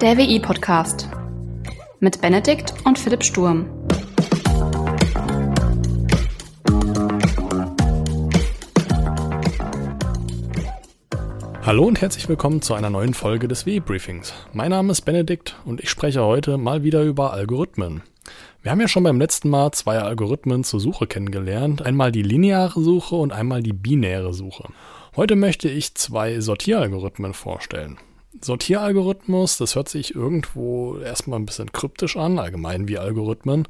Der WI-Podcast mit Benedikt und Philipp Sturm. Hallo und herzlich willkommen zu einer neuen Folge des WI-Briefings. Mein Name ist Benedikt und ich spreche heute mal wieder über Algorithmen. Wir haben ja schon beim letzten Mal zwei Algorithmen zur Suche kennengelernt. Einmal die lineare Suche und einmal die binäre Suche. Heute möchte ich zwei Sortieralgorithmen vorstellen. Sortieralgorithmus, das hört sich irgendwo erstmal ein bisschen kryptisch an, allgemein wie Algorithmen.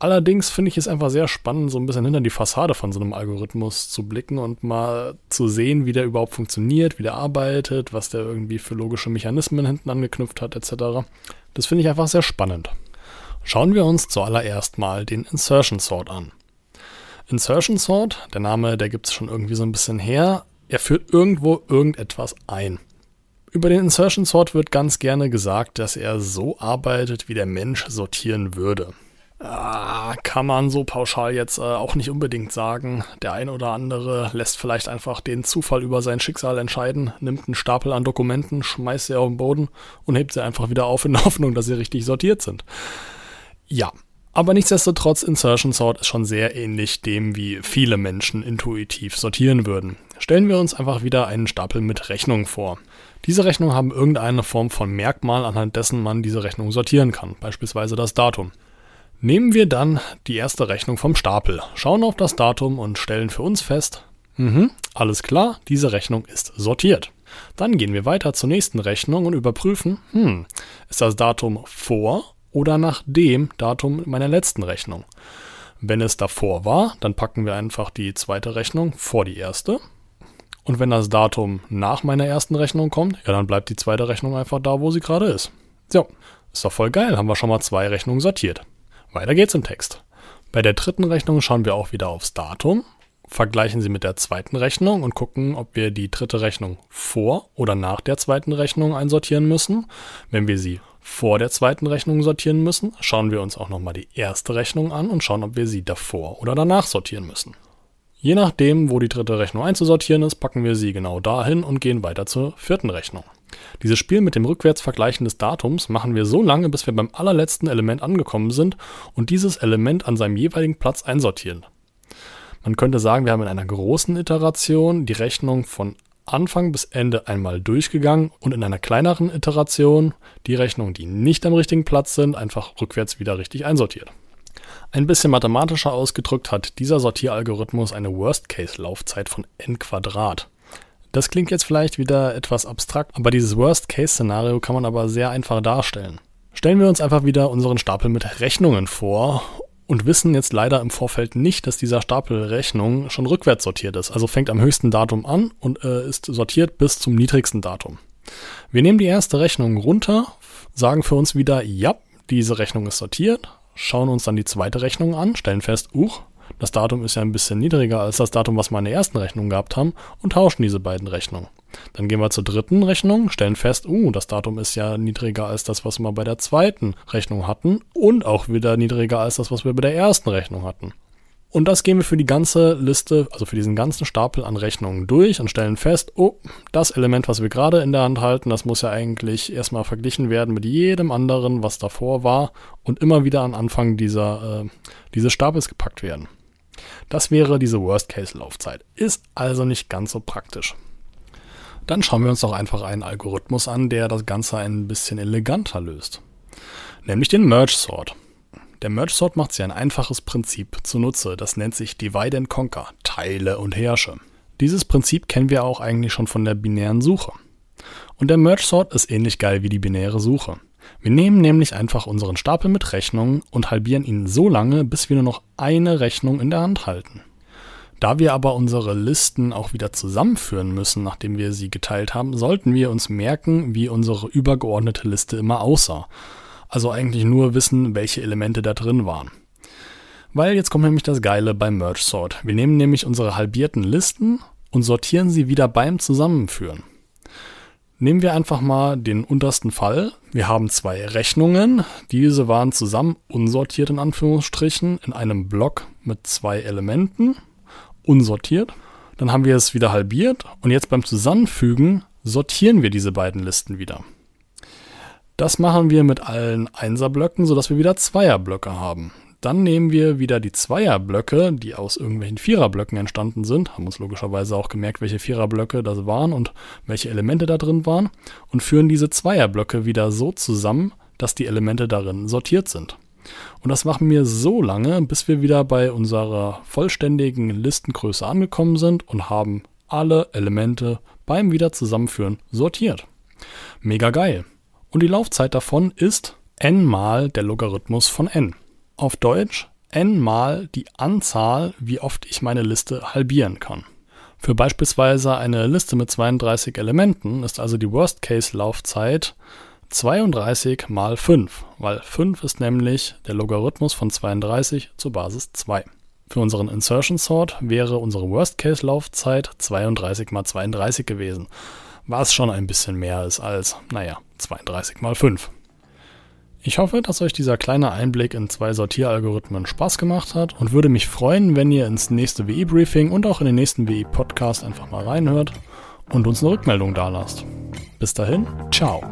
Allerdings finde ich es einfach sehr spannend, so ein bisschen hinter die Fassade von so einem Algorithmus zu blicken und mal zu sehen, wie der überhaupt funktioniert, wie der arbeitet, was der irgendwie für logische Mechanismen hinten angeknüpft hat, etc. Das finde ich einfach sehr spannend. Schauen wir uns zuallererst mal den Insertion Sort an. Insertion Sort, der Name, der gibt es schon irgendwie so ein bisschen her, er führt irgendwo irgendetwas ein. Über den Insertion Sort wird ganz gerne gesagt, dass er so arbeitet, wie der Mensch sortieren würde. Ah, kann man so pauschal jetzt äh, auch nicht unbedingt sagen. Der ein oder andere lässt vielleicht einfach den Zufall über sein Schicksal entscheiden, nimmt einen Stapel an Dokumenten, schmeißt sie auf den Boden und hebt sie einfach wieder auf in der Hoffnung, dass sie richtig sortiert sind. Ja, aber nichtsdestotrotz, Insertion Sort ist schon sehr ähnlich dem, wie viele Menschen intuitiv sortieren würden. Stellen wir uns einfach wieder einen Stapel mit Rechnungen vor. Diese Rechnungen haben irgendeine Form von Merkmal, anhand dessen man diese Rechnung sortieren kann, beispielsweise das Datum. Nehmen wir dann die erste Rechnung vom Stapel, schauen auf das Datum und stellen für uns fest, mhm, alles klar, diese Rechnung ist sortiert. Dann gehen wir weiter zur nächsten Rechnung und überprüfen, hm, ist das Datum vor oder nach dem Datum meiner letzten Rechnung. Wenn es davor war, dann packen wir einfach die zweite Rechnung vor die erste. Und wenn das Datum nach meiner ersten Rechnung kommt, ja, dann bleibt die zweite Rechnung einfach da, wo sie gerade ist. So, ist doch voll geil, haben wir schon mal zwei Rechnungen sortiert. Weiter geht's im Text. Bei der dritten Rechnung schauen wir auch wieder aufs Datum, vergleichen sie mit der zweiten Rechnung und gucken, ob wir die dritte Rechnung vor oder nach der zweiten Rechnung einsortieren müssen. Wenn wir sie vor der zweiten Rechnung sortieren müssen, schauen wir uns auch nochmal die erste Rechnung an und schauen, ob wir sie davor oder danach sortieren müssen. Je nachdem, wo die dritte Rechnung einzusortieren ist, packen wir sie genau dahin und gehen weiter zur vierten Rechnung. Dieses Spiel mit dem Rückwärtsvergleichen des Datums machen wir so lange, bis wir beim allerletzten Element angekommen sind und dieses Element an seinem jeweiligen Platz einsortieren. Man könnte sagen, wir haben in einer großen Iteration die Rechnung von Anfang bis Ende einmal durchgegangen und in einer kleineren Iteration die Rechnungen, die nicht am richtigen Platz sind, einfach rückwärts wieder richtig einsortiert. Ein bisschen mathematischer ausgedrückt hat dieser Sortieralgorithmus eine Worst-Case-Laufzeit von n Quadrat. Das klingt jetzt vielleicht wieder etwas abstrakt, aber dieses Worst-Case-Szenario kann man aber sehr einfach darstellen. Stellen wir uns einfach wieder unseren Stapel mit Rechnungen vor und wissen jetzt leider im Vorfeld nicht, dass dieser Stapel Rechnungen schon rückwärts sortiert ist. Also fängt am höchsten Datum an und äh, ist sortiert bis zum niedrigsten Datum. Wir nehmen die erste Rechnung runter, sagen für uns wieder, ja, diese Rechnung ist sortiert, schauen uns dann die zweite Rechnung an, stellen fest, uch, das Datum ist ja ein bisschen niedriger als das Datum, was wir in der ersten Rechnung gehabt haben und tauschen diese beiden Rechnungen. Dann gehen wir zur dritten Rechnung, stellen fest, uh, das Datum ist ja niedriger als das, was wir bei der zweiten Rechnung hatten und auch wieder niedriger als das, was wir bei der ersten Rechnung hatten. Und das gehen wir für die ganze Liste, also für diesen ganzen Stapel an Rechnungen durch und stellen fest, oh, das Element, was wir gerade in der Hand halten, das muss ja eigentlich erstmal verglichen werden mit jedem anderen, was davor war und immer wieder an Anfang dieser, äh, dieses Stapels gepackt werden. Das wäre diese Worst-Case-Laufzeit. Ist also nicht ganz so praktisch. Dann schauen wir uns doch einfach einen Algorithmus an, der das Ganze ein bisschen eleganter löst. Nämlich den Merge Sort. Der Merge Sort macht sich ein einfaches Prinzip zunutze, das nennt sich Divide and Conquer, Teile und Herrsche. Dieses Prinzip kennen wir auch eigentlich schon von der binären Suche. Und der Merge Sort ist ähnlich geil wie die binäre Suche. Wir nehmen nämlich einfach unseren Stapel mit Rechnungen und halbieren ihn so lange, bis wir nur noch eine Rechnung in der Hand halten. Da wir aber unsere Listen auch wieder zusammenführen müssen, nachdem wir sie geteilt haben, sollten wir uns merken, wie unsere übergeordnete Liste immer aussah also eigentlich nur wissen, welche Elemente da drin waren. Weil jetzt kommt nämlich das Geile beim Merge Sort. Wir nehmen nämlich unsere halbierten Listen und sortieren sie wieder beim Zusammenführen. Nehmen wir einfach mal den untersten Fall. Wir haben zwei Rechnungen. Diese waren zusammen unsortiert in Anführungsstrichen in einem Block mit zwei Elementen. Unsortiert. Dann haben wir es wieder halbiert und jetzt beim Zusammenfügen sortieren wir diese beiden Listen wieder. Das machen wir mit allen Einserblöcken, sodass wir wieder Zweierblöcke haben. Dann nehmen wir wieder die Zweierblöcke, die aus irgendwelchen Viererblöcken entstanden sind, haben uns logischerweise auch gemerkt, welche Viererblöcke das waren und welche Elemente da drin waren, und führen diese Zweierblöcke wieder so zusammen, dass die Elemente darin sortiert sind. Und das machen wir so lange, bis wir wieder bei unserer vollständigen Listengröße angekommen sind und haben alle Elemente beim Wiederzusammenführen sortiert. Mega geil. Und die Laufzeit davon ist n mal der Logarithmus von n. Auf Deutsch n mal die Anzahl, wie oft ich meine Liste halbieren kann. Für beispielsweise eine Liste mit 32 Elementen ist also die Worst-Case-Laufzeit 32 mal 5, weil 5 ist nämlich der Logarithmus von 32 zur Basis 2. Für unseren Insertion Sort wäre unsere Worst-Case-Laufzeit 32 mal 32 gewesen, was schon ein bisschen mehr ist als, naja, 32 mal 5. Ich hoffe, dass euch dieser kleine Einblick in zwei Sortieralgorithmen Spaß gemacht hat und würde mich freuen, wenn ihr ins nächste WI-Briefing und auch in den nächsten WI-Podcast einfach mal reinhört und uns eine Rückmeldung dalasst. Bis dahin, ciao.